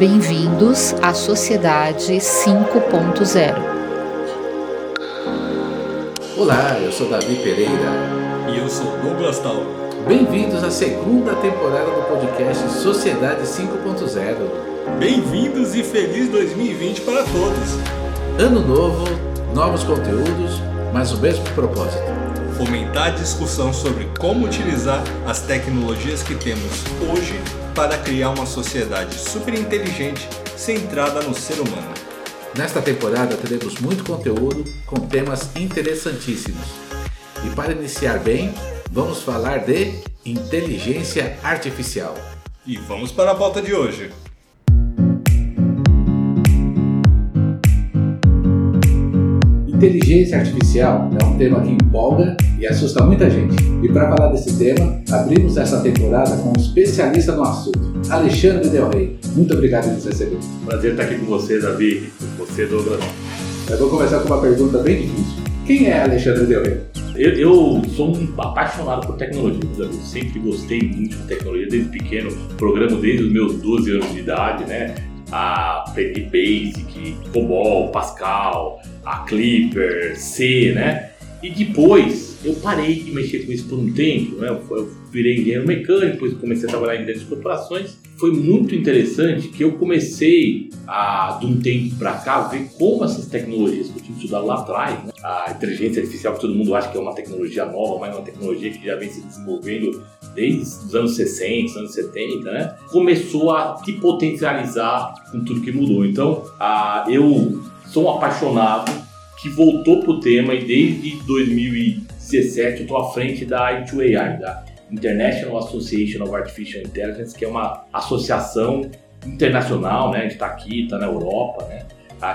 Bem-vindos à Sociedade 5.0. Olá, eu sou Davi Pereira. E eu sou Douglas Tauro. Bem-vindos à segunda temporada do podcast Sociedade 5.0. Bem-vindos e feliz 2020 para todos. Ano novo, novos conteúdos, mas o mesmo propósito. Fomentar a discussão sobre como utilizar as tecnologias que temos hoje para criar uma sociedade super inteligente centrada no ser humano. Nesta temporada teremos muito conteúdo com temas interessantíssimos. E para iniciar bem, vamos falar de inteligência artificial. E vamos para a pauta de hoje. Inteligência artificial é um tema que empolga e assusta muita gente. E para falar desse tema, abrimos essa temporada com um especialista no assunto, Alexandre Del Rey. Muito obrigado por nos receber. Prazer estar aqui com você, Davi, com você, Douglas. Eu vou começar com uma pergunta bem difícil. Quem é Alexandre Del Rey? Eu, eu, sou um apaixonado por tecnologia, Davi. Sempre gostei muito de tecnologia, desde pequeno. Programo desde os meus 12 anos de idade, né? A aprendi Basic, COBOL, Pascal, a Clipper, C, né? E depois eu parei de mexer com isso por um tempo, né? Eu virei engenheiro mecânico, depois comecei a trabalhar em grandes corporações. Foi muito interessante que eu comecei a, de um tempo para cá, ver como essas tecnologias que eu tinha estudado lá atrás, né? a inteligência artificial, que todo mundo acha que é uma tecnologia nova, mas é uma tecnologia que já vem se desenvolvendo desde os anos 60, anos 70, né? Começou a se potencializar com tudo que mudou. Então, a, eu sou um apaixonado que voltou pro tema e desde 2017 eu tô à frente da I2AI, da International Association of Artificial Intelligence, que é uma associação internacional, né? Gente está aqui, está na Europa, né?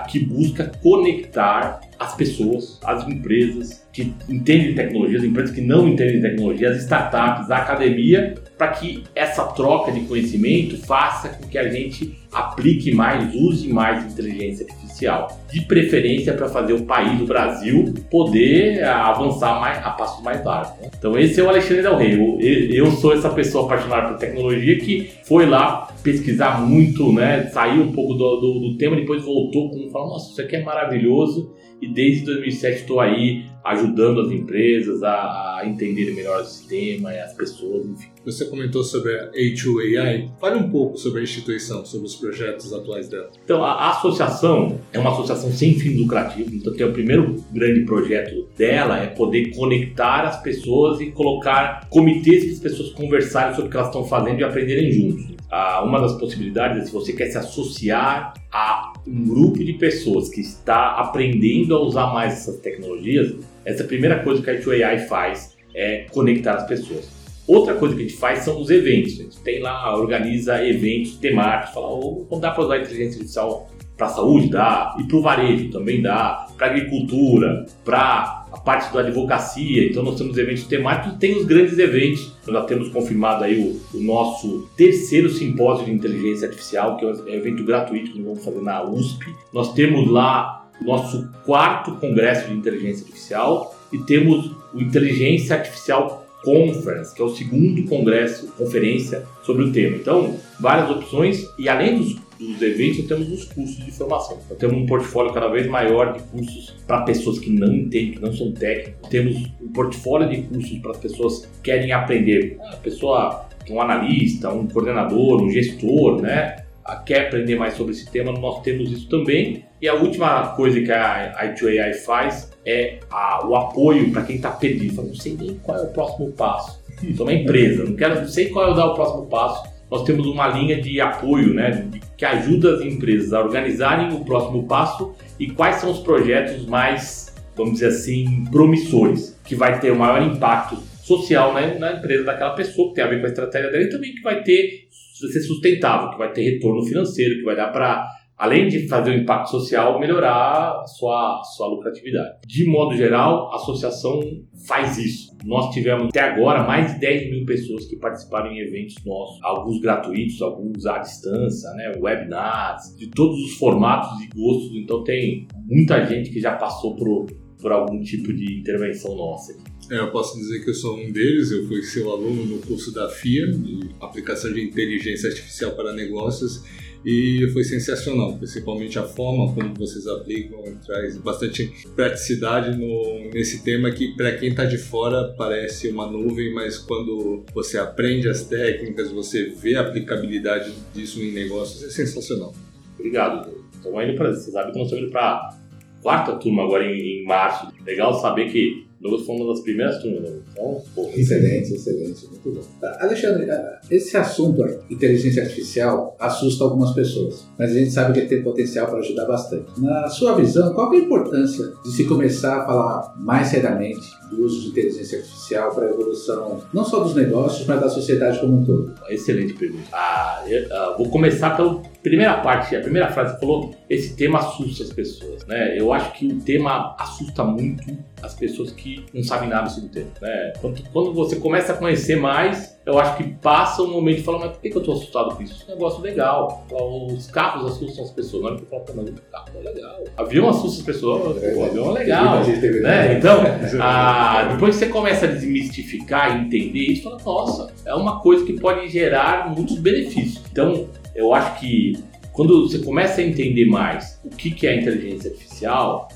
que busca conectar as pessoas, as empresas que entendem tecnologia, as empresas que não entendem tecnologia, as startups, a academia, para que essa troca de conhecimento faça com que a gente aplique mais, use mais inteligência artificial. De preferência para fazer o país, o Brasil, poder avançar mais, a passos mais largos. Né? Então esse é o Alexandre Del Rey. Eu, eu sou essa pessoa apaixonada por tecnologia que foi lá pesquisar muito, né? Saiu um pouco do, do, do tema, depois voltou com falou, nossa, isso aqui é maravilhoso e desde 2007 estou aí ajudando as empresas a, a entenderem melhor o sistema e as pessoas, enfim. Você comentou sobre a A2AI. Fale um pouco sobre a instituição, sobre os projetos atuais dela. Então, a, a associação é uma associação sem fins lucrativos. Então, é o primeiro grande projeto dela é poder conectar as pessoas e colocar comitês para as pessoas conversarem sobre o que elas estão fazendo e aprenderem juntos. Ah, uma das possibilidades é se você quer se associar a um grupo de pessoas que está aprendendo a usar mais essas tecnologias, essa primeira coisa que a I2AI faz é conectar as pessoas. Outra coisa que a gente faz são os eventos. A gente tem lá, organiza eventos temáticos, fala, oh, dá para usar inteligência artificial para a saúde? Dá. E para o varejo também dá. Para agricultura, para a parte da advocacia. Então nós temos eventos temáticos e tem os grandes eventos. Nós já temos confirmado aí o, o, nosso terceiro simpósio de inteligência artificial, que é um evento gratuito que nós vamos fazer na USP. Nós temos lá o nosso quarto congresso de inteligência artificial e temos o Inteligência Artificial Conference, que é o segundo congresso, conferência sobre o tema. Então, várias opções e além dos, dos eventos, temos os cursos de formação. Temos um portfólio cada vez maior de cursos para pessoas que não entendem, que não são técnicos. Temos um portfólio de cursos para as pessoas que querem aprender. A pessoa, um analista, um coordenador, um gestor, né? quer aprender mais sobre esse tema, nós temos isso também. E a última coisa que a I2AI faz é a, o apoio para quem está perdido. Fala, não sei nem qual é o próximo passo. Sou uma empresa, não quero, não sei qual é o próximo passo. Nós temos uma linha de apoio, né, que ajuda as empresas a organizarem o próximo passo e quais são os projetos mais, vamos dizer assim, promissores, que vai ter o maior impacto social né, na empresa daquela pessoa, que tem a ver com a estratégia dela e também que vai ter ser sustentável, que vai ter retorno financeiro, que vai dar para além de fazer o impacto social, melhorar a sua, sua lucratividade. De modo geral, a associação faz isso. Nós tivemos até agora mais de 10 mil pessoas que participaram em eventos nossos, alguns gratuitos, alguns à distância, né, webinars, de todos os formatos e gostos. Então tem muita gente que já passou por, por algum tipo de intervenção nossa. É, eu posso dizer que eu sou um deles, eu fui seu aluno no curso da FIA, de Aplicação de Inteligência Artificial para Negócios, e foi sensacional, principalmente a forma como vocês aplicam, traz bastante praticidade no, nesse tema que para quem está de fora parece uma nuvem, mas quando você aprende as técnicas, você vê a aplicabilidade disso em negócios, é sensacional. Obrigado. Estamos indo para, você sabe que nós estamos indo para quarta turma agora em, em março. Legal saber que Douglas foi uma das primeiras turmas. Né? Então, pô, excelente, excelente, muito bom. Tá, Alexandre, esse assunto, inteligência artificial, assusta algumas pessoas, mas a gente sabe que ele tem potencial para ajudar bastante. Na sua visão, qual é a importância de se começar a falar mais seriamente do uso de inteligência artificial para a evolução não só dos negócios, mas da sociedade como um todo? Excelente pergunta. Ah, eu, ah, vou começar pela primeira parte, a primeira frase que você falou, esse tema assusta as pessoas. Né? Eu acho que o tema assusta muito as pessoas que não sabem nada sobre o tema. Né? Quando, quando você começa a conhecer mais, eu acho que passa um momento e fala, mas por que, eu estou assustado com isso? Isso é um negócio legal. Os carros assustam as pessoas. Não é porque fala, mas o carro é legal. Avião assusta as pessoas, o avião é legal. Né? Então, a, depois que você começa a desmistificar e entender isso, fala, nossa, é uma coisa que pode gerar muitos benefícios. Então, eu acho que quando você começa a entender mais o que, que é a inteligência artificial,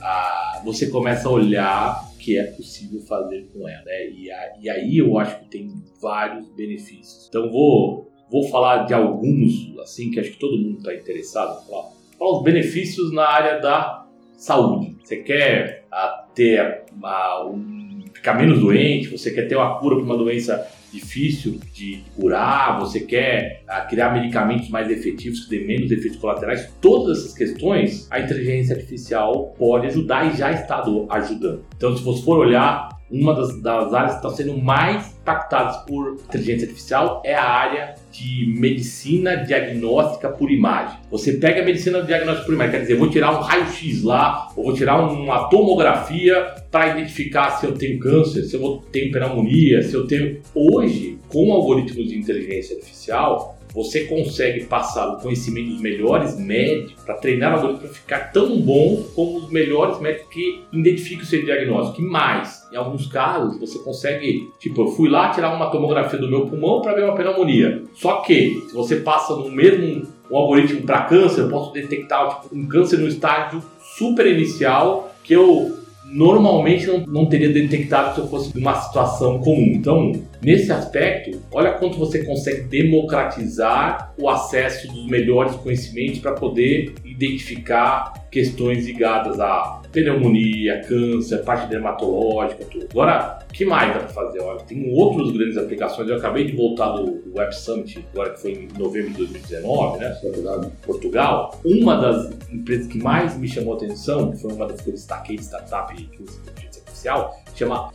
você começa a olhar o que é possível fazer com ela. Né? E, aí eu acho que tem vários benefícios. Então vou, vou falar de alguns, assim, que acho que todo mundo está interessado. Falar, falar os benefícios na área da saúde. Você quer a, ter a, um, ficar menos doente, você quer ter uma cura para uma doença difícil de curar, você quer ah, criar medicamentos mais efetivos que dêem menos efeitos colaterais, todas essas questões a inteligência artificial pode ajudar e já está ajudando. Então, se você for olhar uma das, das, áreas que estão sendo mais impactadas por inteligência artificial é a área de medicina diagnóstica por imagem. Você pega a medicina diagnóstica por imagem, quer dizer, vou tirar um raio-x lá, ou vou tirar uma tomografia para identificar se eu tenho câncer, se eu tenho pneumonia, se eu tenho. Hoje, com algoritmos de inteligência artificial, você consegue passar o conhecimento dos melhores médicos para treinar o algoritmo para ficar tão bom como os melhores médicos que identificam o seu diagnóstico. E mais, em alguns casos, você consegue, tipo, eu fui lá tirar uma tomografia do meu pulmão para ver uma pneumonia. Só que, se você passa no mesmo um algoritmo para câncer, eu posso detectar tipo, um câncer no estágio super inicial que eu normalmente não, não teria detectado se eu fosse numa situação comum. Então, nesse aspecto, olha quanto você consegue democratizar o acesso dos melhores conhecimentos para poder identificar questões ligadas a pneumonia, câncer, parte dermatológica, tudo. Agora, o que mais dá para fazer? Olha, tem outras grandes aplicações. Eu acabei de voltar do Web Summit, agora que foi em novembro de 2019, né? Portugal. Portugal. Uma das empresas que mais me chamou a atenção, que foi uma das que eu destaquei de startup usa inteligência artificial, chama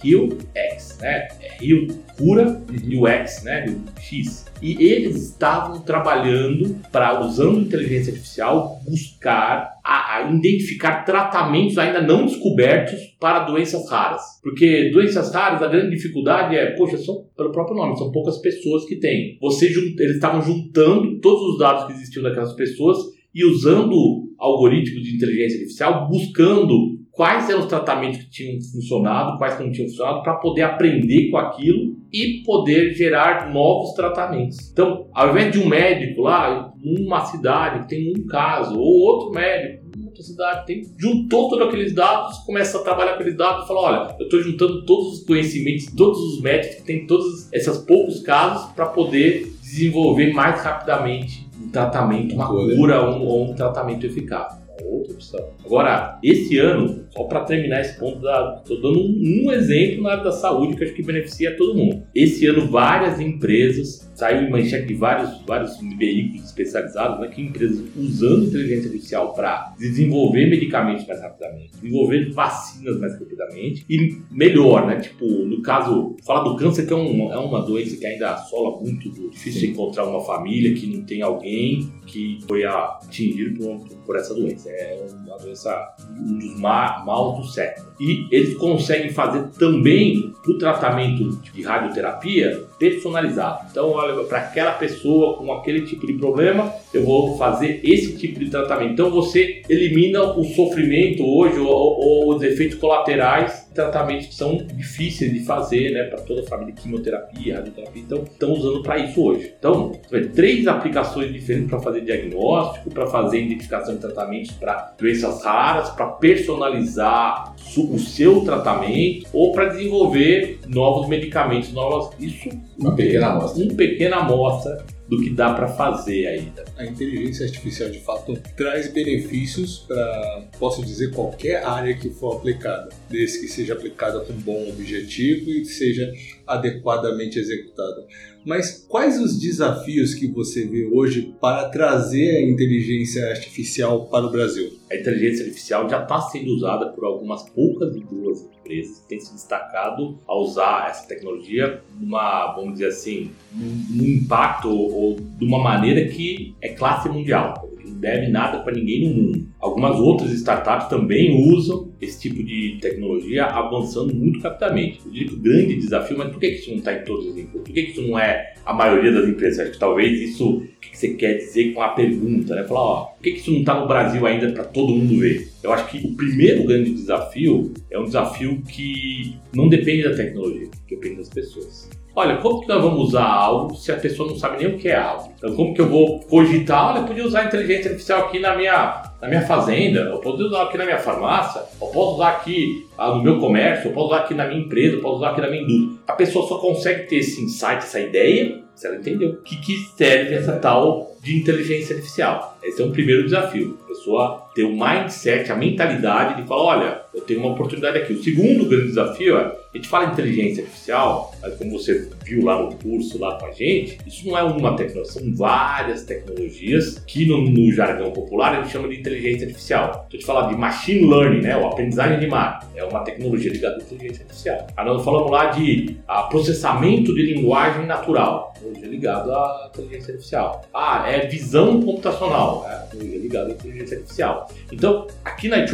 X, né? É Rio cura e o X, né? O X. E eles estavam trabalhando para, usando inteligência artificial, buscar a, a, identificar tratamentos ainda não descobertos para doenças raras. Porque doenças raras, a grande dificuldade é, poxa, são, pelo próprio nome, são poucas pessoas que têm. Você, eles estavam juntando todos os dados que existiam daquelas pessoas e usando algoritmos de inteligência artificial, buscando quais eram os tratamentos que tinham funcionado, quais que não tinham funcionado, para poder aprender com aquilo e poder gerar novos tratamentos. Então, ao invés de um médico lá, numa cidade que tem um caso, ou outro médico, outra cidade, tem, juntou todos aqueles dados, começa a trabalhar com aqueles dados e fala: olha, eu estou juntando todos os conhecimentos, todos os médicos que tem todos esses poucos casos para poder desenvolver mais rapidamente um tratamento, uma cura ou um, um tratamento eficaz outra opção. Agora, esse ano, só para terminar esse ponto, estou dando um, um, exemplo na área da saúde que acho que beneficia todo mundo. Esse ano, várias empresas, saiu em manchete de vários, vários veículos especializados, né, que empresas usando inteligência artificial para desenvolver medicamentos mais rapidamente, desenvolver vacinas mais rapidamente e melhor, né? Tipo, no caso, falar do câncer, que é, um, é uma doença que ainda assola muito, difícil Sim. encontrar uma família que não tem alguém que foi atingido por, por essa doença. É uma doença, um dos maus do século. E eles conseguem fazer também o tratamento de radioterapia personalizado. Então, olha, para aquela pessoa com aquele tipo de problema, eu vou fazer esse tipo de tratamento. Então, você elimina o sofrimento hoje ou, ou os efeitos colaterais tratamentos que são difíceis de fazer, né, para toda a família, quimioterapia, radioterapia, então estão usando para isso hoje. Então, três aplicações diferentes para fazer diagnóstico, para fazer identificação de tratamentos para doenças raras, para personalizar o seu tratamento ou para desenvolver novos medicamentos, novas. Isso uma pequena amostra. Uma pequena amostra do que dá para fazer ainda. A inteligência artificial de fato traz benefícios para, posso dizer, qualquer área que for aplicada, desde que seja aplicada com bom objetivo e seja adequadamente executada. Mas quais os desafios que você vê hoje para trazer a inteligência artificial para o Brasil? A inteligência artificial já está sendo usada por algumas poucas e boas empresas que têm se destacado a usar essa tecnologia numa, vamos dizer assim, num impacto ou de uma maneira que é classe mundial deve nada para ninguém no mundo. Algumas outras startups também usam esse tipo de tecnologia avançando muito rapidamente. Eu diria que o grande desafio, mas por que isso não está em todas as empresas? Por que isso não é a maioria das empresas? Acho que talvez isso, que você quer dizer com a pergunta, né? Falar, ó, por que isso não está no Brasil ainda para todo mundo ver? Eu acho que o primeiro grande desafio é um desafio que não depende da tecnologia, depende das pessoas. Olha, como que nós vamos usar algo se a pessoa não sabe nem o que é algo? Então, como que eu vou cogitar? Olha, eu podia usar a inteligência artificial aqui na minha, na minha fazenda, eu posso usar aqui na minha farmácia, eu posso usar aqui ah, no meu comércio, eu posso usar aqui na minha empresa, eu posso usar aqui na minha indústria. A pessoa só consegue ter esse insight, essa ideia, se ela entendeu o que, que serve essa tal de inteligência artificial. Esse é um primeiro desafio. A pessoa ter o mindset, a mentalidade de falar, olha, eu tenho uma oportunidade aqui. O segundo grande desafio é, a gente fala inteligência artificial, mas como você viu lá no curso lá com a gente, isso não é uma tecnologia, são várias tecnologias que no, no jargão popular a gente chama de inteligência artificial. Então a gente fala de machine learning, né, o aprendizagem de máquina, é uma tecnologia ligada à inteligência artificial. Aí nós falamos lá de a, processamento de linguagem natural, é ligado à inteligência artificial. Ah, é visão computacional, é, hoje é ligado à inteligência artificial. Então, aqui na IT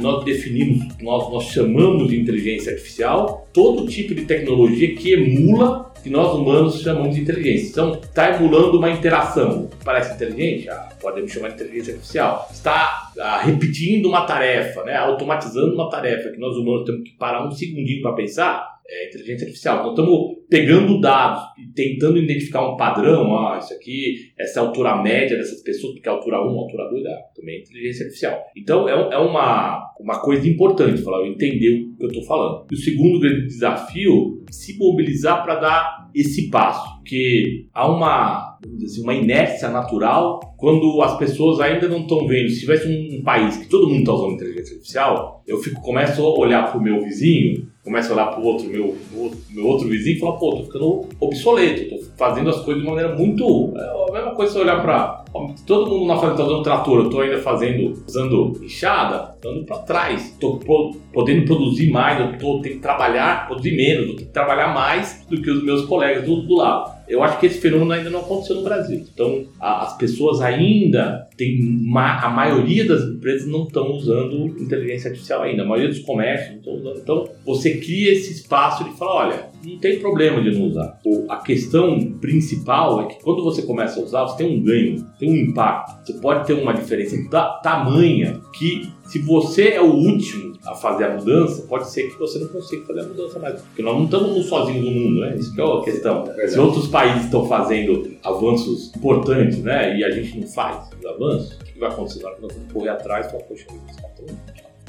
nós definimos, nós, nós chamamos de inteligência artificial todo tipo de tecnologia que emula que nós humanos chamamos de inteligência. Então, está emulando uma interação. Parece inteligente? Ah, podemos chamar de inteligência artificial. Está ah, repetindo uma tarefa, né? automatizando uma tarefa que nós humanos temos que parar um segundinho para pensar é, inteligência artificial. Então estamos pegando dados tentando identificar um padrão, ah, isso aqui, essa é altura média dessas pessoas, porque altura 1, a altura 2 é também inteligência artificial. Então é, é uma, uma coisa importante falar, eu entender o que eu estou falando. E o segundo grande desafio, se mobilizar para dar esse passo, porque há uma, assim, uma inércia natural quando as pessoas ainda não estão vendo. Se tivesse um país que todo mundo está usando inteligência artificial, eu fico, começo a olhar para o meu vizinho começa a olhar pro outro, meu, meu outro vizinho e fala, pô, tô ficando obsoleto, tô fazendo as coisas de maneira muito. É a mesma coisa se olhar pra. Todo mundo na fazenda tá usando trator, eu tô ainda fazendo, usando enxada, dando para trás, tô podendo produzir mais, eu tô, tenho que trabalhar, produzir menos, eu tenho que trabalhar mais do que os meus colegas do, do lado. Eu acho que esse fenômeno ainda não aconteceu no Brasil. Então, a, as pessoas ainda têm. Ma, a maioria das empresas não estão usando inteligência artificial ainda. A maioria dos comércios não estão usando. Então, você cria esse espaço de falar: olha, não tem problema de não usar. A questão principal é que quando você começa a usar, você tem um ganho, tem um impacto. Você pode ter uma diferença da tamanha que se você é o último a fazer a mudança, pode ser que você não consiga fazer a mudança mais. Porque nós não estamos sozinhos no mundo, né? Isso que é a questão. É se outros países estão fazendo avanços importantes, né? E a gente não faz os avanços, o que vai acontecer? Nós vamos correr atrás e falar, poxa,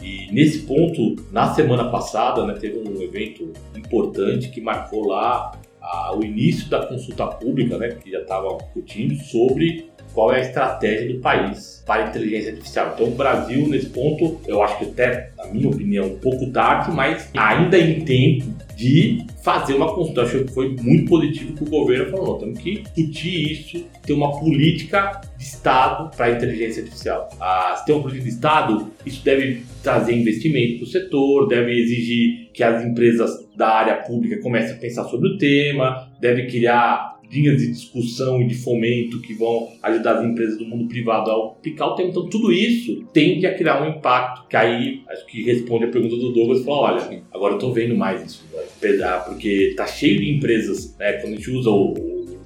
e nesse ponto, na semana passada, né, teve um evento importante que marcou lá a, o início da consulta pública, né, que já estava discutindo sobre qual é a estratégia do país para a inteligência artificial. Então, o Brasil, nesse ponto, eu acho que até, na minha opinião, um pouco tarde, mas ainda em tempo de fazer uma consulta. Eu acho que foi muito positivo que o governo falou: temos que discutir isso, ter uma política de Estado para a inteligência artificial. Ah, se tem uma política de Estado, isso deve trazer investimento para o setor, deve exigir que as empresas da área pública comecem a pensar sobre o tema, deve criar linhas de discussão e de fomento que vão ajudar as empresas do mundo privado a aplicar o tema. Então, tudo isso tende a criar um impacto que aí, acho que responde a pergunta do Douglas, fala, olha, agora eu estou vendo mais isso, porque está cheio de empresas, né, quando a gente usa o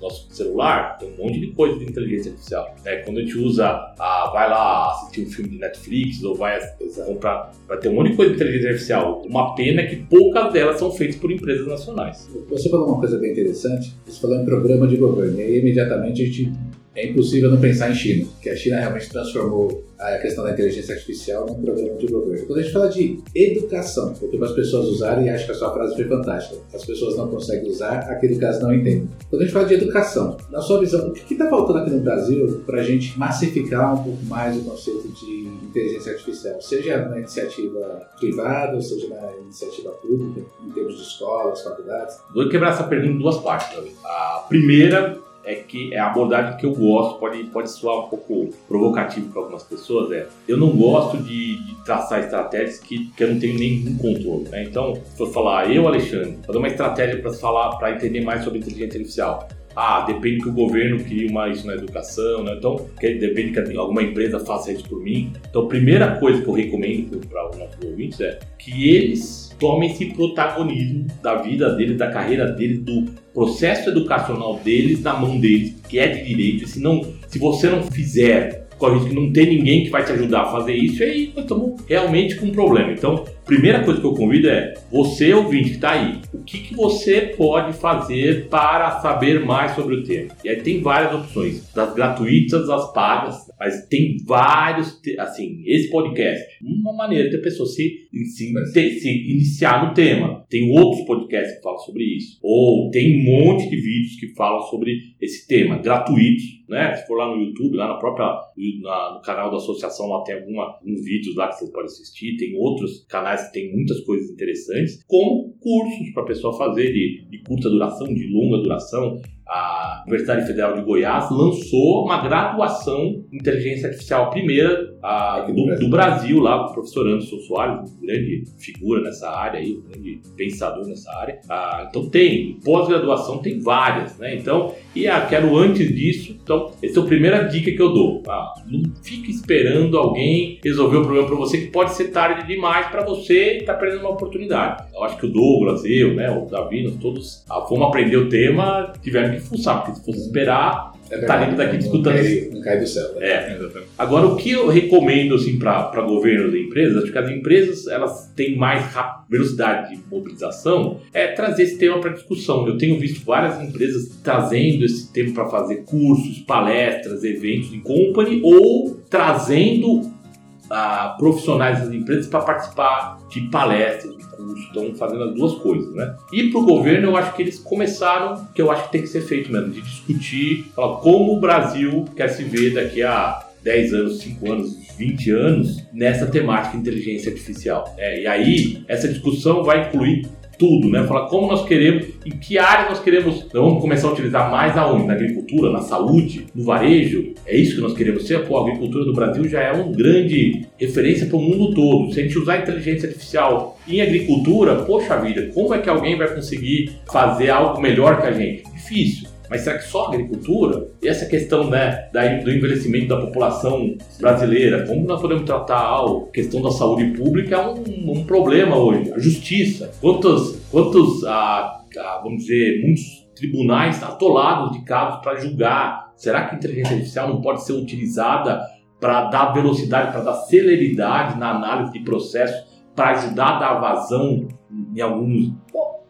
nosso celular, tem um monte de coisa de inteligência artificial. Né? Quando a gente usa, a, vai lá assistir um filme de Netflix ou vai comprar, vai ter um monte de coisa de inteligência artificial. Uma pena é que poucas delas são feitas por empresas nacionais. Você falou uma coisa bem interessante, você falou em programa de governo, e aí imediatamente a gente é impossível não pensar em China, que a China realmente transformou a questão da inteligência artificial num programa de governo. Quando a gente fala de educação, porque para as pessoas usarem, e acho que a sua frase foi fantástica, as pessoas não conseguem usar que elas não entendem. Quando a gente fala de educação, na sua visão, o que está faltando aqui no Brasil para a gente massificar um pouco mais o conceito de inteligência artificial, seja na iniciativa privada, ou seja na iniciativa pública, em termos de escolas, faculdades? Vou quebrar essa pergunta em duas partes. A primeira é que é a abordagem que eu gosto, pode, pode soar um pouco provocativo para algumas pessoas, é eu não gosto de, de, traçar estratégias que, que eu não tenho nenhum controle. Né? Então, se eu falar, eu, Alexandre, fazer uma estratégia para falar, para entender mais sobre inteligência artificial. Ah, depende que o governo crie uma, isso na educação, né? Então, depende que alguma empresa faça isso por mim. Então, a primeira coisa que eu recomendo para os nossos ouvintes é que eles tomem esse protagonismo da vida deles, da carreira deles, do processo educacional deles na mão deles, que é de direito. E se, não, se você não fizer, corre risco que não tem ninguém que vai te ajudar a fazer isso, aí nós estamos realmente com um problema. Então, primeira coisa que eu convido é você, ouvinte que está aí, o que, que você pode fazer para saber mais sobre o tema? E aí tem várias opções, das gratuitas às pagas, mas tem vários, assim, esse podcast, uma maneira de a pessoa se, se, se, iniciar no tema. Tem outros podcasts que falam sobre isso, ou tem um monte de vídeos que falam sobre esse tema, gratuitos, né? Se for lá no YouTube, lá na própria, na, no canal da associação, lá tem alguma, alguns vídeos lá que você pode assistir, tem outros canais tem muitas coisas interessantes, como cursos para a pessoa fazer de, de curta duração, de longa duração, a Universidade Federal de Goiás lançou uma graduação em inteligência artificial, primeira a, do, do, Brasil, lá, o professor Anderson Soares, grande figura nessa área, aí, grande pensador nessa área. Ah, então tem, pós-graduação tem várias, né? Então, e ah, quero antes disso, então, essa é a primeira dica que eu dou. Ah, não fique esperando alguém resolver o problema para você, que pode ser tarde demais para você e tá perdendo uma oportunidade. Eu acho que o Douglas, eu, né, o Davi, nós todos ah, fomos aprender o tema, tiveram que fuçar, porque se fosse esperar, é estaríamos aqui discutindo. Não, não cai do céu. Né? É. Agora, o que eu recomendo assim, para governos e empresas, acho que as empresas elas têm mais velocidade de mobilização, é trazer esse tema para discussão. Eu tenho visto várias empresas trazendo esse tema para fazer cursos, palestras, eventos em company ou trazendo profissionais das empresas para participar de palestras, de cursos, estão fazendo as duas coisas, né? E para o governo, eu acho que eles começaram, que eu acho que tem que ser feito mesmo, de discutir falar, como o Brasil quer se ver daqui a 10 anos, 5 anos, 20 anos nessa temática inteligência artificial. É, e aí, essa discussão vai incluir tudo, né? Falar como nós queremos, em que área nós queremos, nós vamos começar a utilizar mais aonde? Na agricultura, na saúde, no varejo. É isso que nós queremos ser. Pô, a agricultura do Brasil já é uma grande referência para o mundo todo. Se a gente usar a inteligência artificial em agricultura, poxa vida, como é que alguém vai conseguir fazer algo melhor que a gente? Difícil. Mas será que só agricultura? E essa questão né, do envelhecimento da população brasileira, como nós podemos tratar a questão da saúde pública é um, um problema hoje. A justiça, quantos, quantos a, a, vamos dizer, muitos tribunais atolados de casos para julgar. Será que a inteligência artificial não pode ser utilizada para dar velocidade, para dar celeridade na análise de processos, para ajudar a dar vazão em alguns.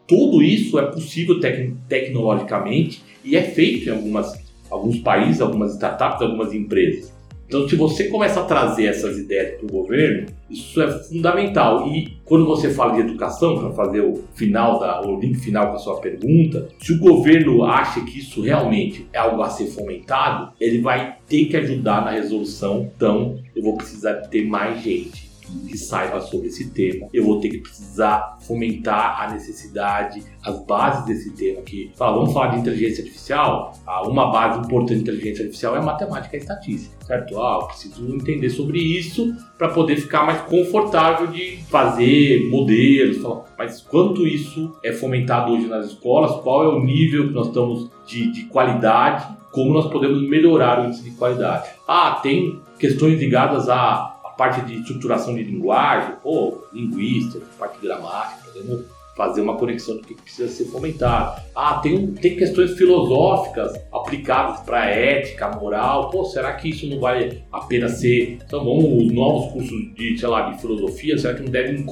tudo isso é possível tec tecnologicamente e é feito em algumas, alguns países, algumas startups, algumas empresas. Então, se você começa a trazer essas ideias para o governo, isso é fundamental. E quando você fala de educação, para fazer o final da, o link final com a sua pergunta, se o governo acha que isso realmente é algo a ser fomentado, ele vai ter que ajudar na resolução. Então, eu vou precisar ter mais gente que saiba sobre esse tema. Eu vou ter que precisar fomentar a necessidade, as bases desse tema aqui. Fala, vamos falar de inteligência artificial? Ah, uma base importante de inteligência artificial é matemática e estatística, certo? Ah, eu preciso entender sobre isso para poder ficar mais confortável de fazer modelos. Mas quanto isso é fomentado hoje nas escolas? Qual é o nível que nós estamos de, de qualidade? Como nós podemos melhorar o índice de qualidade? Ah, tem questões ligadas a parte de estruturação de linguagem, ou linguista, parte gramática, podemos fazer uma conexão do que precisa ser fomentado. Ah, tem, tem questões filosóficas aplicadas para ética, moral. Pô, será que isso não vale a pena ser? Então, vamos, os novos cursos de, sei lá, de filosofia, será que não devem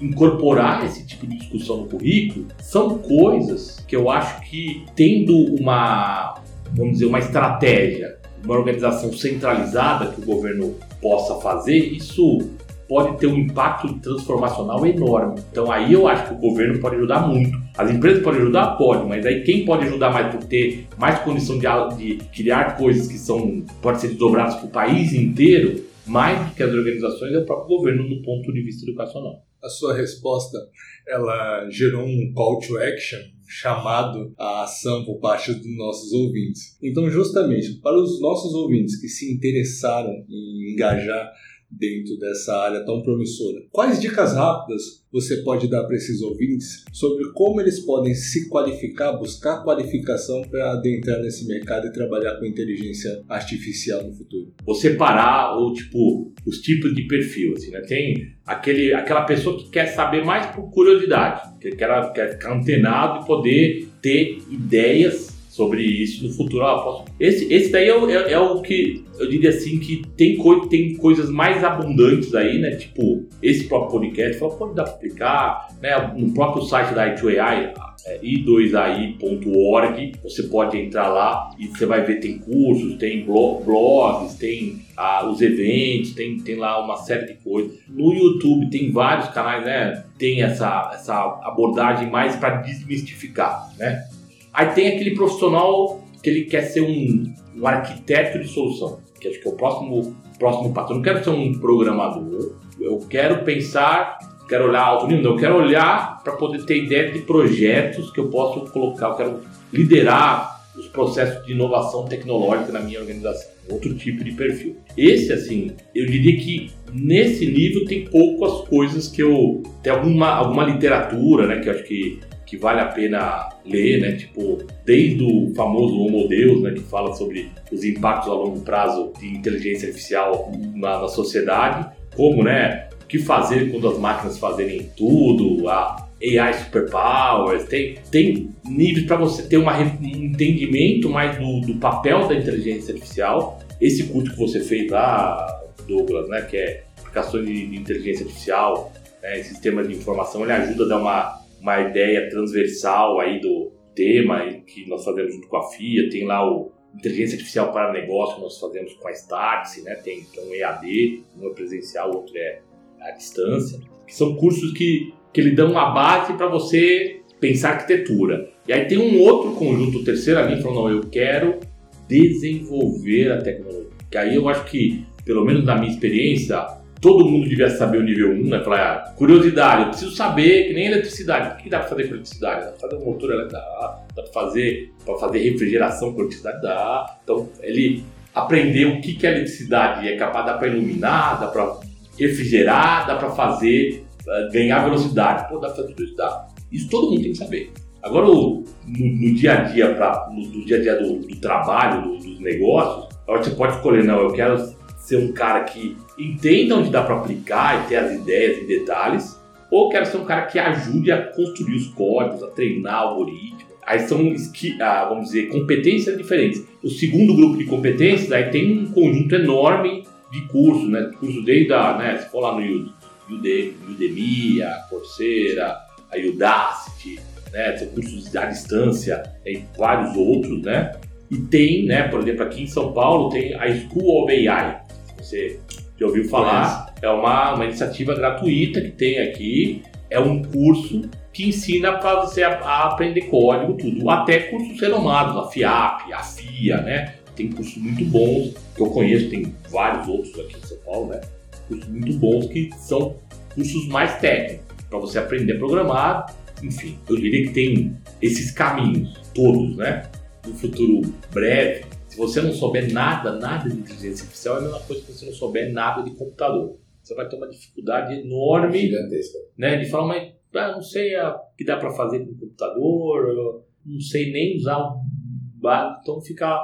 incorporar esse tipo de discussão no currículo? São coisas que eu acho que, tendo uma, vamos dizer, uma estratégia, uma organização centralizada que o governo possa fazer, isso pode ter um impacto transformacional enorme. Então aí eu acho que o governo pode ajudar muito. As empresas podem ajudar? Pode, mas aí quem pode ajudar mais por ter mais condição de, de criar coisas que são podem ser desdobradas para o país inteiro, mais do que as organizações, é o próprio governo no ponto de vista educacional. A sua resposta, ela gerou um call to action, chamado à ação por parte dos nossos ouvintes. Então, justamente para os nossos ouvintes que se interessaram em engajar dentro dessa área tão promissora. Quais dicas rápidas você pode dar para esses ouvintes sobre como eles podem se qualificar, buscar qualificação para adentrar nesse mercado e trabalhar com inteligência artificial no futuro? Você parar ou tipo os tipos de perfil, assim, né? Tem aquele, aquela pessoa que quer saber mais por curiosidade, que quer, quer ficar antenado e poder ter ideias sobre isso no futuro. Ah, esse, esse daí é o, é, é o, que eu diria assim que tem, co tem coisas mais abundantes aí, né? Tipo, esse próprio podcast, fala, pode dar para aplicar, né? No próprio site da i2AI, é, i2ai.org, você pode entrar lá e você vai ver, tem cursos, tem blogs, tem ah, os eventos, tem, tem lá uma série de coisas. No YouTube tem vários canais, né? Tem essa, essa abordagem mais para desmistificar, né? Aí tem aquele profissional que ele quer ser um, um arquiteto de solução, que acho que é o próximo, próximo passo. Eu não quero ser um programador, eu quero pensar, quero olhar alto nível, eu quero olhar para poder ter ideia de projetos que eu posso colocar, eu quero liderar os processos de inovação tecnológica na minha organização. Outro tipo de perfil. Esse, assim, eu diria que nesse nível tem poucas coisas que eu. Tem alguma, alguma literatura, né, que eu acho que que vale a pena ler, né? Tipo, desde o famoso Homo Deus, né? Que fala sobre os impactos a longo prazo de inteligência artificial na, na sociedade, como, né? O que fazer quando as máquinas fazerem tudo, a AI superpowers, tem, tem níveis para você ter uma, um entendimento mais do, do papel da inteligência artificial. Esse curso que você fez lá, Douglas, né? Que é aplicações de, inteligência artificial, né, sistemas de informação, ele ajuda a dar uma uma ideia transversal aí do tema que nós fazemos junto com a FIA, tem lá o Inteligência Artificial para Negócio que nós fazemos com a Startse, né? tem, tem um EAD, um é presencial, o outro é à distância, que são cursos que, que lhe dão uma base para você pensar arquitetura. E aí tem um outro conjunto, o terceiro ali, falou, não, eu quero desenvolver a tecnologia. Que aí eu acho que, pelo menos na minha experiência, todo mundo devia saber o nível 1, né? Falar, ah, curiosidade, eu preciso saber, que nem eletricidade. O que dá para fazer com eletricidade? Dá para fazer um motor elétrico? Dá. Dá para fazer, fazer refrigeração com eletricidade? Dá. Então, ele aprendeu o que, que é eletricidade é capaz, dá para iluminar, dá para refrigerar, dá para fazer, uh, ganhar velocidade. Pô, dá para fazer tudo isso? Dá. Isso todo mundo tem que saber. Agora, no, no dia a dia, pra, no, no dia a dia do, do trabalho, do, dos negócios, você pode escolher, não, eu quero ser um cara que entenda onde dá para aplicar e ter as ideias em detalhes, ou quero ser um cara que ajude a construir os códigos, a treinar o algoritmo. Aí são, ah, vamos dizer, competências diferentes. O segundo grupo de competências, aí tem um conjunto enorme de cursos, né? Cursos desde a, né, se for lá no Udemy a Coursera, a Udacity, né? São cursos à distância, e vários outros, né? E tem, né, por exemplo, aqui em São Paulo tem a School of AI, você já ouviu falar, é uma, uma iniciativa gratuita que tem aqui, é um curso que ensina para você a, a, aprender código, tudo, até cursos renomados, a FIAP, a FIA, né? Tem cursos muito bons, que eu conheço, tem vários outros aqui em São Paulo, né? Cursos muito bons que são cursos mais técnicos, para você aprender a programar, enfim, eu diria que tem esses caminhos todos, né? No futuro breve, você não souber nada, nada de inteligência artificial, é a mesma coisa que você não souber nada de computador. Você vai ter uma dificuldade enorme Gigantesca. Né, de falar, mas ah, não sei o que dá para fazer com o computador, não sei nem usar o básico, então fica,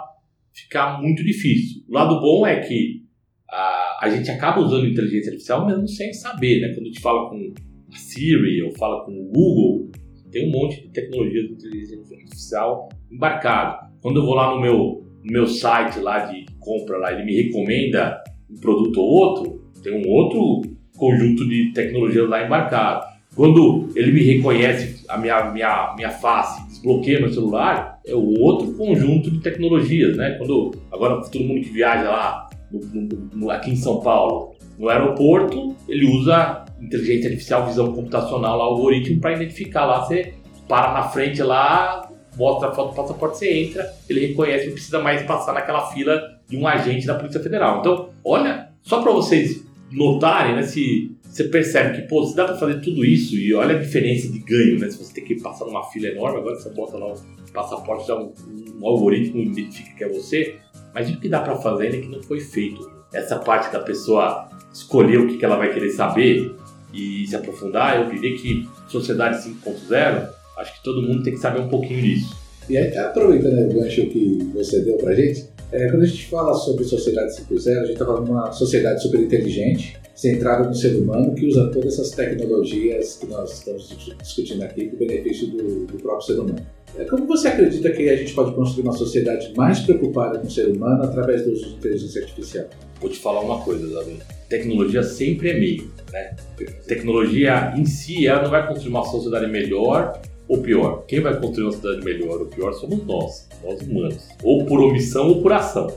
fica muito difícil. O lado bom é que a, a gente acaba usando inteligência artificial mesmo sem saber, né? Quando a gente fala com a Siri, eu falo com o Google, tem um monte de tecnologias de inteligência artificial embarcado. Quando eu vou lá no meu, no meu site lá de compra, lá, ele me recomenda um produto ou outro, tem um outro conjunto de tecnologias lá embarcado. Quando ele me reconhece a minha, minha, minha face, desbloqueia meu celular, é o outro conjunto de tecnologias, né? Quando agora todo mundo que viaja lá no, no, aqui em São Paulo, no aeroporto, ele usa inteligência artificial, visão computacional, lá, algoritmo para identificar lá, você para na frente lá, mostra a foto do passaporte, você entra, ele reconhece, não precisa mais passar naquela fila de um agente da Polícia Federal. Então, olha, só para vocês notarem, né, se você percebe que, pô, se dá para fazer tudo isso e olha a diferença de ganho, né? Se você tem que passar numa fila enorme, agora você bota lá o passaporte, já um, um algoritmo identifica que é você, mas o que dá para fazer é que não foi feito. Essa parte da pessoa escolher o que, que ela vai querer saber e se aprofundar, eu diria que sociedade 5.0, acho que todo mundo tem que saber um pouquinho disso. E aí, aproveitando o gancho que você deu pra gente, é, quando a gente fala sobre sociedade 5.0, a gente está falando de uma sociedade super inteligente, centrada no ser humano, que usa todas essas tecnologias que nós estamos discutindo aqui para o benefício do, do próprio ser humano. É, como você acredita que a gente pode construir uma sociedade mais preocupada com o ser humano através do uso de inteligência artificial? Vou te falar uma coisa, Davi. Tecnologia sempre é meio, né? Tecnologia em si, ela não vai construir uma sociedade melhor ou pior. Quem vai construir uma sociedade melhor ou pior somos nós, nós humanos. Ou por omissão ou por ação.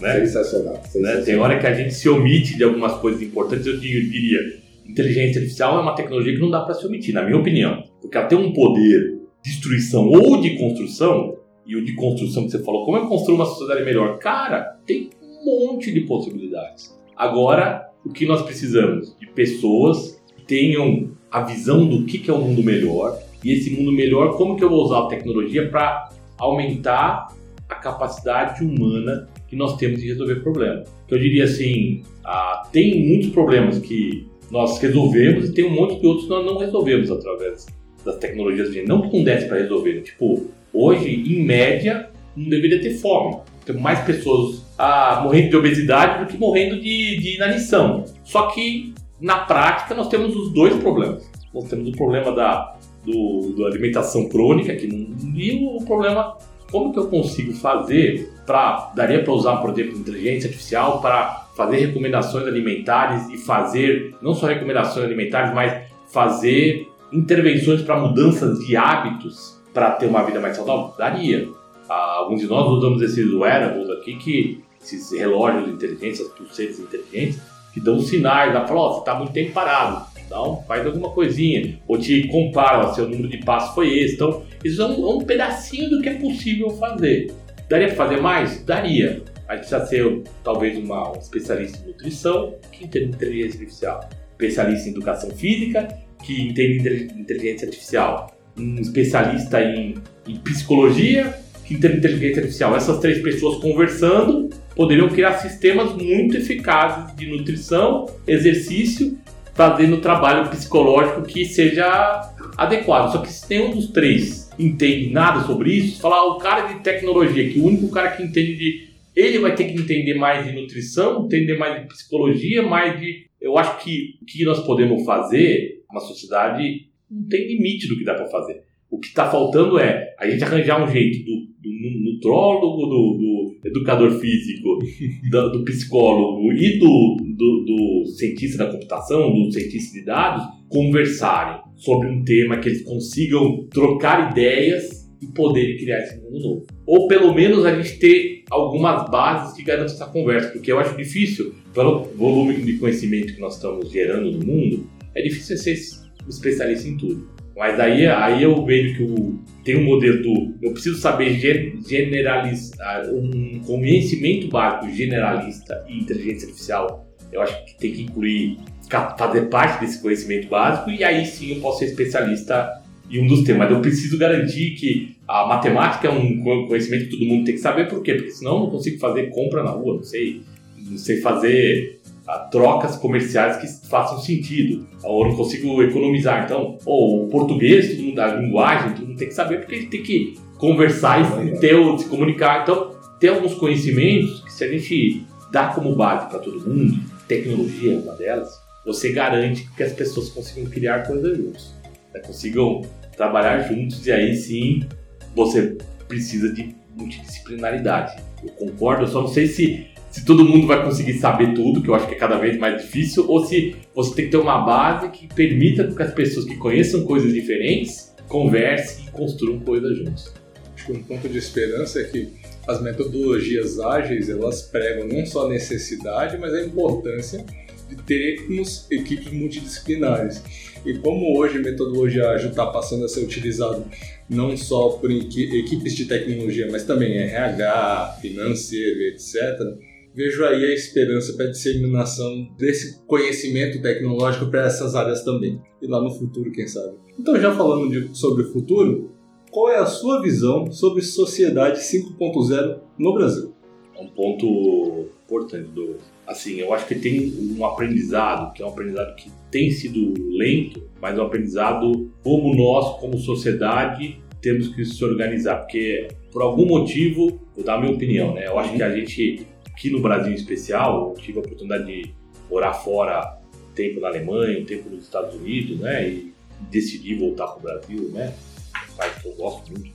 Né? Sensacional. sensacional. Né? Tem hora que a gente se omite de algumas coisas importantes, eu diria. Inteligência artificial é uma tecnologia que não dá para se omitir, na minha opinião. Porque ela tem um poder de destruição ou de construção, e o de construção que você falou, como é construir uma sociedade melhor? Cara, tem um monte de possibilidades. Agora, o que nós precisamos? De pessoas que tenham a visão do que é um mundo melhor, e esse mundo melhor, como que eu vou usar a tecnologia para aumentar a capacidade humana que nós temos de resolver problemas. Eu diria assim, ah, tem muitos problemas que nós resolvemos e tem um monte de outros que nós não resolvemos através das tecnologias. Não que não desse para resolver. Tipo, hoje, em média, não deveria ter fome. Tem mais pessoas ah, morrendo de obesidade do que morrendo de, de inanição. Só que, na prática, nós temos os dois problemas. Nós temos o problema da, do, da alimentação crônica que não, e o problema como que eu consigo fazer para daria para usar por exemplo inteligência artificial para fazer recomendações alimentares e fazer não só recomendações alimentares mas fazer intervenções para mudanças de hábitos para ter uma vida mais saudável? Daria. Ah, alguns de nós usamos esses wearables aqui que esses relógios inteligentes as pulseiras inteligentes que dão sinais, ela fala, oh, você está muito tempo parado, então, faz alguma coisinha. Ou te compara, seu número de passos foi esse. Então, isso é um, é um pedacinho do que é possível fazer. Daria para fazer mais? Daria. A gente precisa ser, talvez, uma, um especialista em nutrição que entende inteligência artificial. Especialista em educação física que entende inteligência artificial. Um especialista em, em psicologia que entende inteligência artificial. Essas três pessoas conversando poderiam criar sistemas muito eficazes de nutrição, exercício fazendo trabalho psicológico que seja adequado. Só que se tem um dos três entende nada sobre isso, falar o cara de tecnologia, que o único cara que entende de. Ele vai ter que entender mais de nutrição, entender mais de psicologia, mais de. Eu acho que o que nós podemos fazer, uma sociedade não tem limite do que dá para fazer. O que está faltando é a gente arranjar um jeito do, do nutrólogo, do, do, educador físico, do, do psicólogo e do, do, cientista da computação, do cientista de dados, conversarem sobre um tema que eles consigam trocar ideias e poderem criar esse mundo novo. Ou pelo menos a gente ter algumas bases que garantam essa conversa, porque eu acho difícil, pelo volume de conhecimento que nós estamos gerando no mundo, é difícil ser especialista em tudo. Mas aí, aí eu vejo que o, tem um modelo do. Eu preciso saber generalizar um conhecimento básico generalista e inteligência artificial. Eu acho que tem que incluir, fazer parte desse conhecimento básico e aí sim eu posso ser especialista em um dos temas. Eu preciso garantir que a matemática é um conhecimento que todo mundo tem que saber, por quê? Porque senão eu não consigo fazer compra na rua, não sei, não sei fazer trocas comerciais que façam sentido, ou não consigo economizar. Então, ou o português, todo mundo, a linguagem, todo mundo tem que saber porque a gente tem que conversar e ter, se comunicar. Então, tem alguns conhecimentos que se a gente dá como base para todo mundo, tecnologia é uma delas, você garante que as pessoas consigam criar coisas juntos, né? consigam trabalhar juntos e aí sim você precisa de multidisciplinaridade. Eu concordo, eu só não sei se, se todo mundo vai conseguir saber tudo, que eu acho que é cada vez mais difícil, ou se você tem que ter uma base que permita que as pessoas que conheçam coisas diferentes conversem e construam coisas juntos. Acho que um ponto de esperança é que as metodologias ágeis elas pregam não só a necessidade, mas a importância de termos equipes multidisciplinares. E como hoje a metodologia ágil está passando a ser utilizada não só por equipes de tecnologia, mas também RH, financeiro, etc., vejo aí a esperança para a disseminação desse conhecimento tecnológico para essas áreas também. E lá no futuro, quem sabe. Então, já falando de, sobre o futuro, qual é a sua visão sobre sociedade 5.0 no Brasil? É um ponto importante, do Assim, eu acho que tem um aprendizado, que é um aprendizado que tem sido lento, mas é um aprendizado como nós, como sociedade, temos que se organizar. Porque, por algum motivo, vou dar a minha opinião, né? Eu acho que a gente, aqui no Brasil em especial, tive a oportunidade de morar fora um tempo na Alemanha, um tempo nos Estados Unidos, né? E decidi voltar para o Brasil, né? País que eu gosto muito.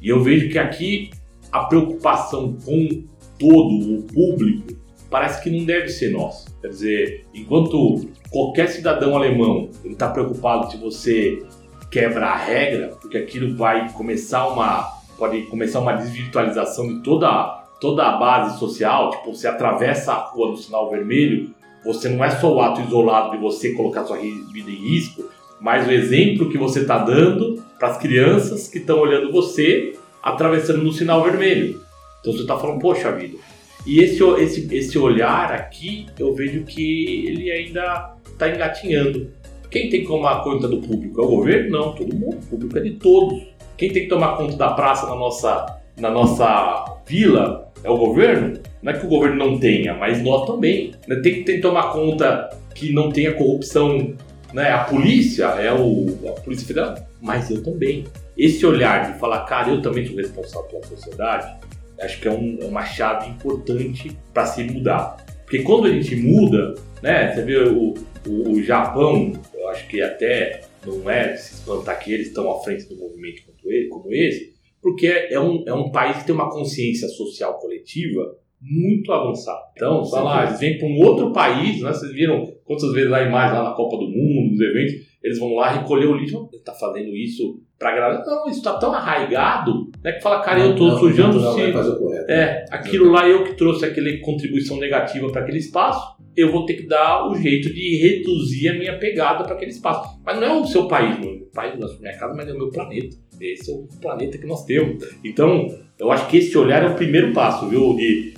E eu vejo que aqui a preocupação com todo o público parece que não deve ser nossa. Quer dizer, enquanto qualquer cidadão alemão está preocupado se você quebra a regra, porque aquilo vai começar uma pode começar uma desvirtualização de toda toda a base social, tipo, você atravessa a rua no sinal vermelho, você não é só o ato isolado de você colocar sua vida em risco, mas o exemplo que você está dando para as crianças que estão olhando você atravessando no sinal vermelho. Então você está falando, poxa vida. E esse, esse, esse olhar aqui, eu vejo que ele ainda está engatinhando. Quem tem que tomar conta do público? É o governo? Não, todo mundo. O público é de todos. Quem tem que tomar conta da praça na nossa, na nossa vila é o governo? Não é que o governo não tenha, mas nós também. Né? Tem que, que tomar conta que não tenha corrupção. Né? A polícia é o, a Polícia Federal, mas eu também. Esse olhar de falar, cara, eu também sou responsável pela sociedade, acho que é, um, é uma chave importante para se mudar. Porque quando a gente muda, né, você vê o, o, o, Japão, eu acho que até não é se espantar que eles estão à frente do movimento como esse, porque é um, é um país que tem uma consciência social coletiva muito avançada. Então, sei lá, eles vêm para um outro país, né? Vocês viram quantas vezes lá mais lá na Copa do Mundo, nos eventos, eles vão lá recolher o lixo. Ele está fazendo isso para agradar. Não, isso está tão arraigado, né? Que fala, cara, eu estou sujando não, não, se. É, aquilo lá eu que trouxe aquela contribuição negativa para aquele espaço, eu vou ter que dar o jeito de reduzir a minha pegada para aquele espaço. Mas não é o seu país, o país da minha casa, mas é o meu planeta. Esse é o planeta que nós temos. Então, eu acho que esse olhar é o primeiro passo, viu? De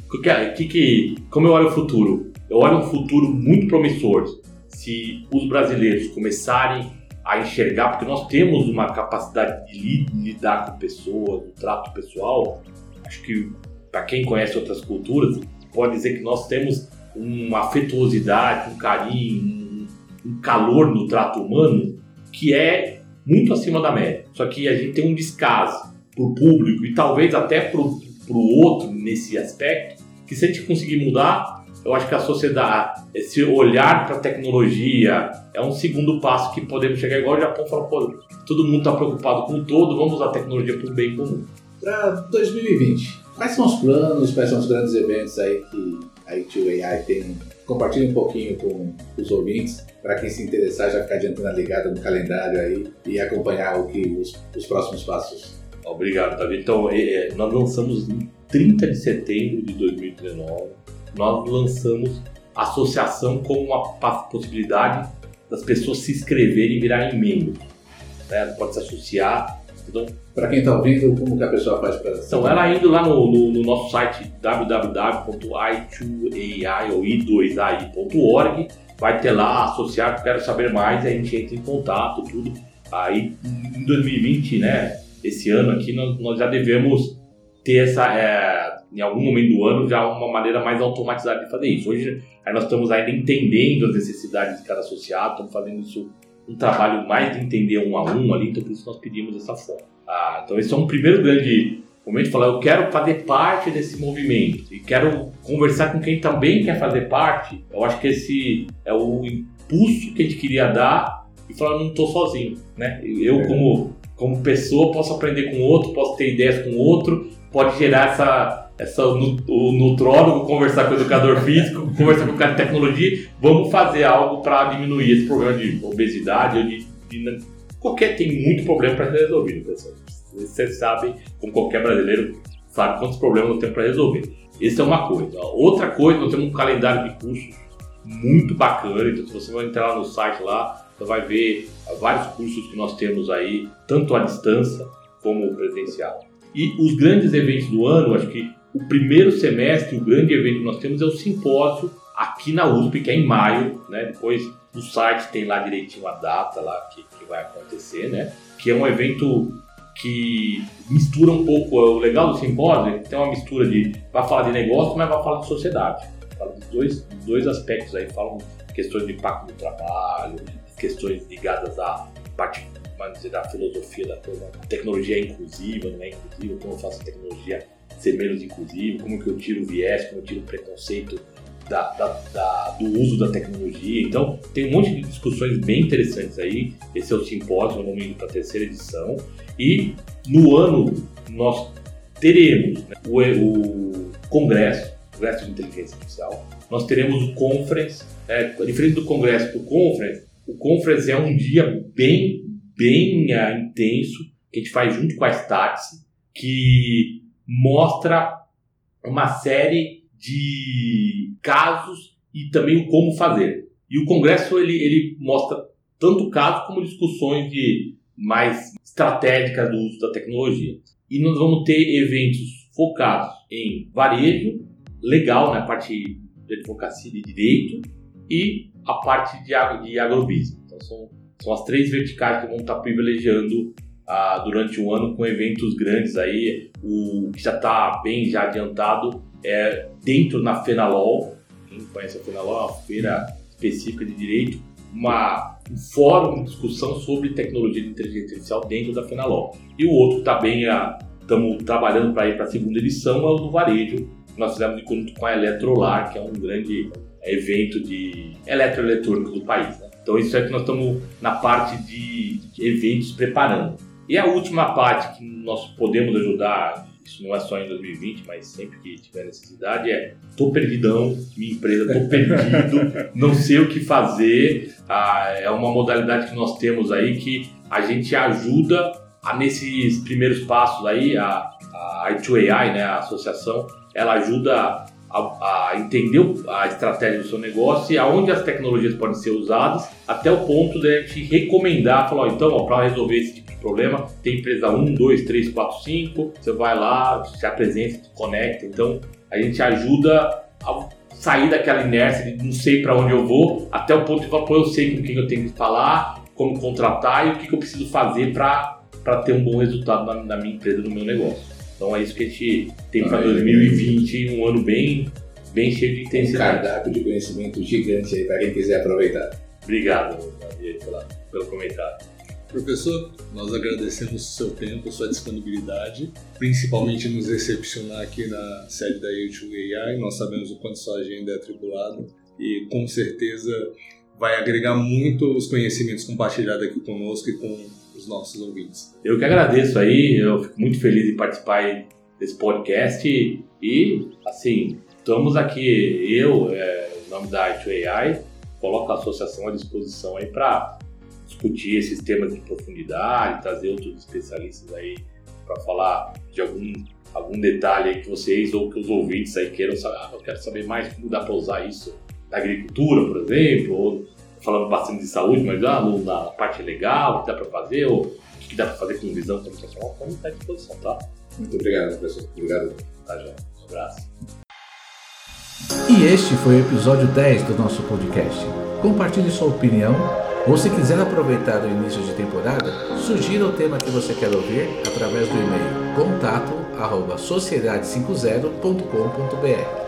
que, que, como eu olho o futuro? Eu olho um futuro muito promissor se os brasileiros começarem a enxergar, porque nós temos uma capacidade de lidar com pessoas, do trato pessoal. Acho que para quem conhece outras culturas, pode dizer que nós temos uma afetuosidade, um carinho, um calor no trato humano que é muito acima da média. Só que a gente tem um descaso para o público e talvez até para o outro nesse aspecto, que se a gente conseguir mudar, eu acho que a sociedade, esse olhar para a tecnologia é um segundo passo que podemos chegar igual o Japão fala, pô, todo mundo está preocupado com todo, vamos usar a tecnologia para o bem comum. Para 2020, quais são os planos, quais são os grandes eventos aí que a I2AI tem? Compartilhe um pouquinho com os ouvintes, para quem se interessar já ficar de antena ligada no calendário aí e acompanhar o que os, os próximos passos. Obrigado, Davi. Então, é, nós lançamos em 30 de setembro de 2019 nós lançamos a associação como uma possibilidade das pessoas se inscreverem e virarem membros. Né? Pode se associar. Então, para quem está ouvindo, como que a pessoa faz para Então, ela indo lá no, no, no nosso site www.i2ai.org, vai ter lá associar, quero saber mais, a gente entra em contato, tudo. Aí, em 2020, né, esse ano aqui, nós, nós já devemos ter essa, é, em algum momento do ano, já uma maneira mais automatizada de fazer isso. Hoje, aí nós estamos ainda entendendo as necessidades de cada associado, estamos fazendo isso um trabalho mais de entender um a um ali, então por isso nós pedimos dessa forma. Ah, então esse é um primeiro grande momento, falar, eu quero fazer parte desse movimento e quero conversar com quem também quer fazer parte. Eu acho que esse é o pulso que a gente queria dar e falar, não estou sozinho, né? Eu É. como, como pessoa posso aprender com outro, posso ter ideias com outro, pode gerar essa, essa o nutrólogo, conversar com o educador físico, conversar com o cara de tecnologia, vamos fazer algo para diminuir esse problema de obesidade de, de qualquer tem muito problema para ser resolvido, pessoal. Você sabe, como qualquer brasileiro sabe quantos problemas nós temos para resolver. Essa é uma coisa. Outra coisa, nós temos um calendário de cursos muito bacana. Então, se você vai entrar no site lá, você vai ver vários cursos que nós temos aí, tanto à distância como presencial. E os grandes eventos do ano, acho que o primeiro semestre, o grande evento que nós temos é o simpósio aqui na USP, que é em maio, né? Depois no site tem lá direitinho a data lá que, que vai acontecer, né? Que é um evento que mistura um pouco o legal do simpósio, é tem uma mistura de vai falar de negócio, mas vai falar de sociedade. Fala dos dois, dois aspectos aí, falam questões de impacto no trabalho, questões ligadas à parte vamos dizer, da filosofia da coisa, tecnologia inclusiva, não é inclusiva, como eu faço tecnologia ser menos inclusiva, como que eu tiro o viés, como eu tiro o preconceito da, da- da- do uso da tecnologia. Então, tem um monte de discussões bem interessantes aí. Esse é o simpósio, no momento para a terceira edição. E no ano nós teremos né, o, o congresso, congresso de inteligência artificial. Nós teremos o conference, né, diferente do congresso para o conference. O conference é um dia bem, bem ah, intenso que a gente faz junto com a Startse, que mostra uma série de casos e também o como fazer. E o congresso ele, ele mostra tanto casos como discussões de mais estratégicas do uso da tecnologia. E nós vamos ter eventos focados em varejo, legal, na parte de advocacia de direito e a parte de, agro, de agrobusiness. Então são, são as três verticais que vão estar privilegiando ah, durante o ano com eventos grandes aí. O que já está bem já adiantado é dentro na Fenalol. Quem conhece a Fenalol é uma feira específica de direito, uma, um fórum de discussão sobre tecnologia de inteligência artificial dentro da Fenalol. E o outro que está bem, estamos trabalhando para ir para a segunda edição, é o do varejo. Nós fizemos de conjunto com a Eletrolar, que é um grande evento de eletroeletrônico do país. né? Então isso é que nós estamos na parte de eventos preparando. E a última parte que nós podemos ajudar, isso não é só em 2020, mas sempre que tiver necessidade, é tô perdidão, minha empresa, tô perdido, não sei o que fazer. Ah, é uma modalidade que nós temos aí que a gente ajuda a, nesses primeiros passos aí, a, a I2AI, né, a associação, ela ajuda a, a entender a estratégia do seu negócio e aonde as tecnologias podem ser usadas, até o ponto de a gente recomendar, falar, ó, então, para resolver esse tipo problema, tem empresa 1, 2, 3, 4, 5, você vai lá, se apresenta, se conecta. Então, a gente ajuda a sair daquela inércia de não sei para onde eu vou, até o ponto de falar, pô, eu sei com quem eu tenho que falar, como contratar e o que, que eu preciso fazer para ter um bom resultado na, na minha empresa, no meu negócio. Então é isso que a gente tem para Ah, é. 2020, um ano bem, bem cheio de Um intensidade. cardápio de conhecimento gigante aí para quem quiser aproveitar. Obrigado, Davi, pela, pelo comentário. Professor, nós agradecemos o seu tempo, sua disponibilidade, principalmente nos recepcionar aqui na sede da U2AI. Nós sabemos o quanto sua agenda é atribulada e com certeza vai agregar muito os conhecimentos compartilhados aqui conosco e com os nossos ouvintes. Eu que agradeço aí, eu fico muito feliz em participar desse podcast e, assim, estamos aqui, eu, é, em nome da I2AI, coloco a associação à disposição aí para discutir esses temas em profundidade, trazer outros especialistas aí para falar de algum, algum detalhe aí que vocês ou que os ouvintes aí queiram saber. Ah, eu quero saber mais como dá para usar isso na agricultura, por exemplo, ou falando bastante de saúde, mas ah, na parte legal, o que dá para fazer, ou o que dá para fazer com visão computacional, como está à disposição, tá? Muito obrigado, professor. Obrigado. Tá, já. Um abraço. E este foi o episódio 10 do nosso podcast. Compartilhe sua opinião ou se quiser aproveitar o início de temporada, sugira o tema que você quer ouvir através do e-mail contato@sociedade50.com.br.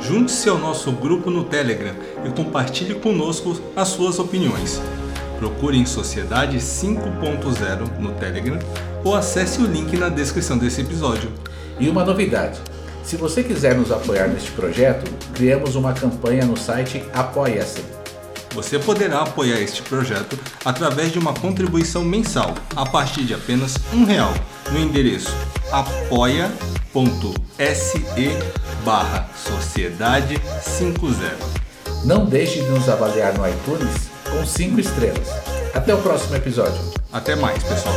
Junte-se ao nosso grupo no Telegram e compartilhe conosco as suas opiniões. Procure em Sociedade 5.0 no Telegram ou acesse o link na descrição desse episódio. E uma novidade: se você quiser nos apoiar neste projeto, criamos uma campanha no site Apoia-se. Você poderá apoiar este projeto através de uma contribuição mensal a partir de apenas um real no endereço apoia.se barra Sociedade 50. Não deixe de nos avaliar no iTunes com 5 estrelas. Até o próximo episódio. Até mais, pessoal.